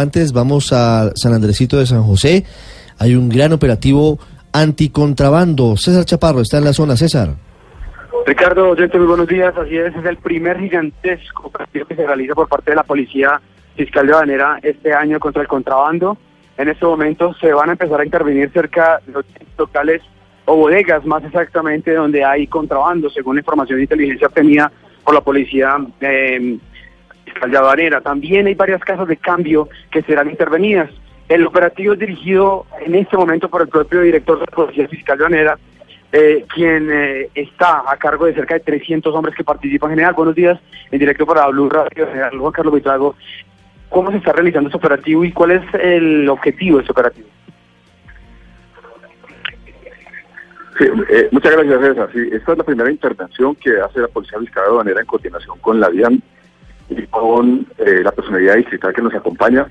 Antes vamos a San Andresito de San José. Hay un gran operativo anticontrabando. César Chaparro está en la zona. César. Ricardo, oyente, muy buenos días. Así es, es el primer gigantesco operativo que se realiza por parte de la Policía Fiscal de Banera este año contra el contrabando. En este momento se van a empezar a intervenir cerca de los locales o bodegas, más exactamente, donde hay contrabando, según información de inteligencia obtenida por la Policía eh, De Banera. También hay varias casas de cambio que serán intervenidas. El operativo es dirigido en este momento por el propio director de la Policía Fiscal de Banera, eh, quien eh, está a cargo de cerca de 300 hombres que participan. General, buenos días, en directo para Blue Radio, General Juan Carlos Buitrago. ¿Cómo se está realizando este operativo y cuál es el objetivo de este operativo? Eh, muchas gracias, César. Esta es la primera intervención que hace la Policía Fiscal de en coordinación con la DIAN y con eh, la personalidad distrital que nos acompaña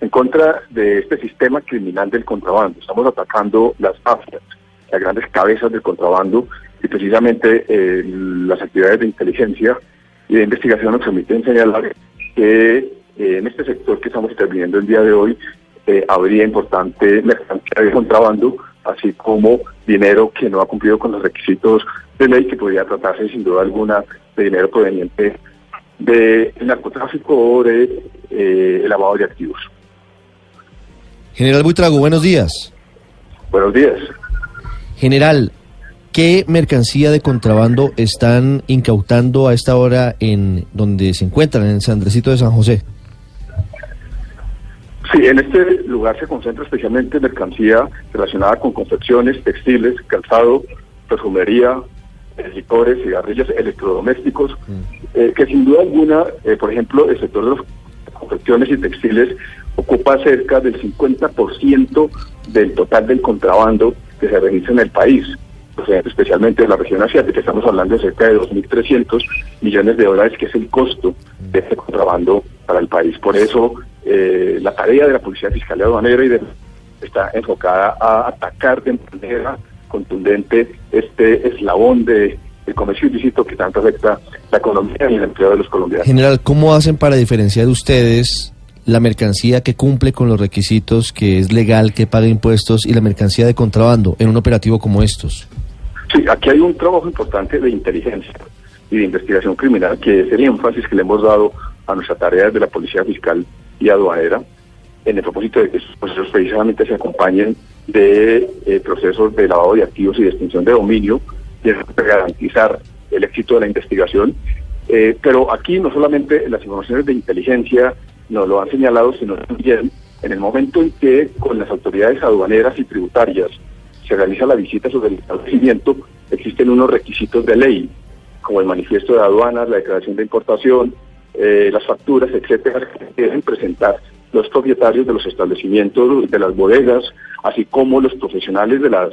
en contra de este sistema criminal del contrabando. Estamos atacando las mafias, las grandes cabezas del contrabando y precisamente eh, las actividades de inteligencia y de investigación nos permiten señalar que eh, en este sector que estamos interviniendo el día de hoy eh, habría importante mercancía de contrabando, así como dinero que no ha cumplido con los requisitos de ley, que podría tratarse sin duda alguna de dinero proveniente del narcotráfico o de eh, el lavado de activos. General Buitrago, buenos días. Buenos días. General, ¿qué mercancía de contrabando están incautando a esta hora en donde se encuentran, en San Andresito de San José? Sí, en este lugar se concentra especialmente mercancía relacionada con confecciones, textiles, calzado, perfumería, licores, cigarrillos, electrodomésticos, eh, que sin duda alguna, eh, por ejemplo, el sector de las confecciones y textiles ocupa cerca del 50% del total del contrabando que se realiza en el país, o sea, especialmente en la región asiática. Estamos hablando de cerca de 2.300 millones de dólares, que es el costo de este contrabando para el país. Por eso, eh, la tarea de la Policía Fiscal de Aduanera y de, está enfocada a atacar de manera contundente este eslabón de el comercio ilícito que tanto afecta la economía y el empleo de los colombianos. General, ¿cómo hacen para diferenciar ustedes la mercancía que cumple con los requisitos, que es legal, que paga impuestos, y la mercancía de contrabando en un operativo como estos? Sí, aquí hay un trabajo importante de inteligencia y de investigación criminal, que es el énfasis que le hemos dado a nuestra tarea de la Policía Fiscal y Aduanera, en el propósito de que estos procesos precisamente se acompañen de eh, procesos de lavado de activos y de extinción de dominio, y garantizar el éxito de la investigación. Eh, pero aquí no solamente las informaciones de inteligencia nos lo han señalado, sino también en el momento en que con las autoridades aduaneras y tributarias se realiza la visita sobre el establecimiento, existen unos requisitos de ley, como el manifiesto de aduanas, la declaración de importación, eh, las facturas, etcétera, que deben presentar los propietarios de los establecimientos, de las bodegas, así como los profesionales de las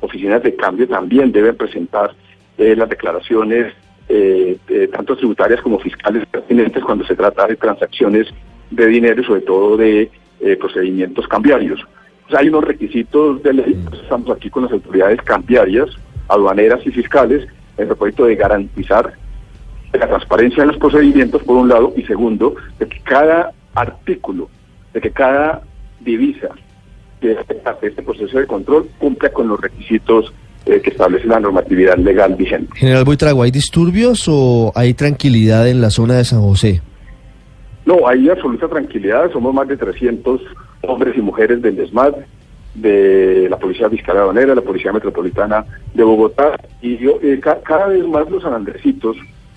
oficinas de cambio también deben presentar eh, las declaraciones, eh, tanto tributarias como fiscales pertinentes cuando se trata de transacciones de dinero y sobre todo de eh, procedimientos cambiarios. Sea, hay unos requisitos de ley, estamos aquí con las autoridades cambiarias, aduaneras y fiscales, en el propósito de garantizar la transparencia en los procedimientos, por un lado, y segundo, de que cada artículo, de que cada divisa de este proceso de control cumpla con los requisitos eh, que establece la normatividad legal vigente. General Buitrago, ¿hay disturbios o hay tranquilidad en la zona de San José? No, hay absoluta tranquilidad. Somos más de 300 hombres y mujeres del ESMAD, de la Policía Fiscal Aduanera, la Policía Metropolitana de Bogotá, y yo, eh, ca- cada vez más los sanandresitos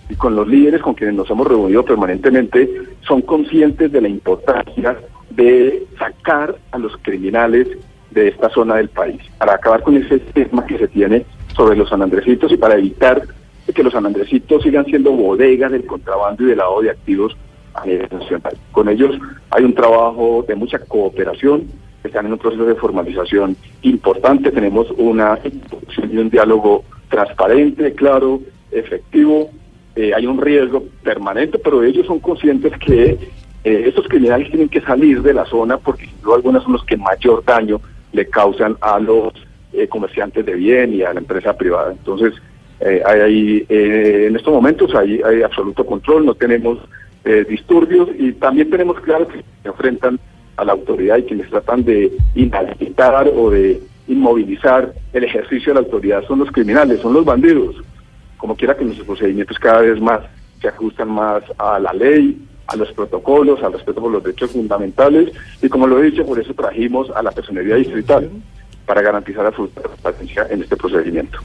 y con los líderes con quienes nos hemos reunido permanentemente son conscientes de la importancia de sacar a los criminales de esta zona del país, para acabar con ese estigma que se tiene sobre los sanandresitos y para evitar que los sanandresitos sigan siendo bodegas del contrabando y del lavado de activos a nivel nacional. Con ellos hay un trabajo de mucha cooperación, están en un proceso de formalización importante, tenemos una y un diálogo transparente, claro, efectivo, eh, hay un riesgo permanente, pero ellos son conscientes que eh, estos criminales tienen que salir de la zona porque sin duda son los que mayor daño le causan a los eh, comerciantes de bien y a la empresa privada. Entonces, hay, en estos momentos hay, hay absoluto control, no tenemos disturbios y también tenemos claro que se enfrentan a la autoridad y quienes tratan de inhabilitar o de inmovilizar el ejercicio de la autoridad son los criminales, son los bandidos como quiera que nuestros procedimientos cada vez más se ajustan más a la ley, a los protocolos, al respeto por los derechos fundamentales y como lo he dicho, por eso trajimos a la personería distrital para garantizar la transparencia en este procedimiento.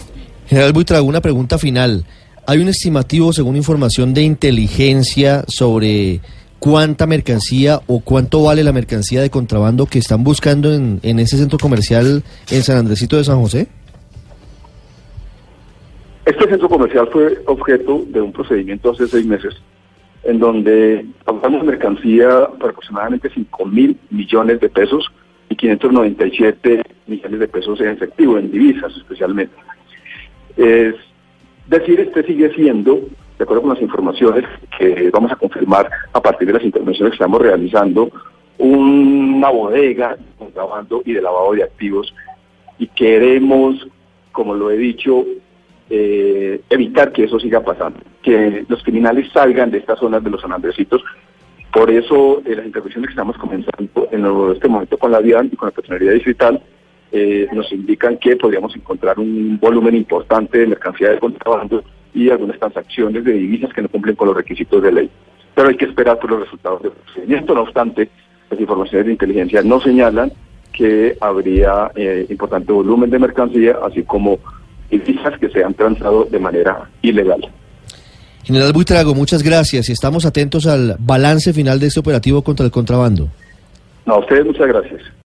General Buitrago, una pregunta final. ¿Hay un estimativo, según información de inteligencia, sobre cuánta mercancía o cuánto vale la mercancía de contrabando que están buscando en, en ese centro comercial en San Andresito de San José? Este centro comercial fue objeto de un procedimiento hace seis meses, en donde pagamos mercancía por aproximadamente 5 mil millones de pesos y 597 millones de pesos en efectivo, en divisas especialmente. Es decir, este sigue siendo, de acuerdo con las informaciones que vamos a confirmar a partir de las intervenciones que estamos realizando, una bodega de contrabando y de lavado de activos y queremos, como lo he dicho, eh, evitar que eso siga pasando, que los criminales salgan de estas zonas de los sanandrecitos. Por eso eh, las intervenciones que estamos comenzando en este momento con la DIAN y con la Personería Distrital eh, nos indican que podríamos encontrar un volumen importante de mercancía de contrabando y algunas transacciones de divisas que no cumplen con los requisitos de ley. Pero hay que esperar por los resultados del procedimiento. No obstante, las informaciones de inteligencia no señalan que habría eh, importante volumen de mercancía, así como y que se han transado de manera ilegal. General Buitrago, muchas gracias y estamos atentos al balance final de este operativo contra el contrabando. A ustedes muchas gracias.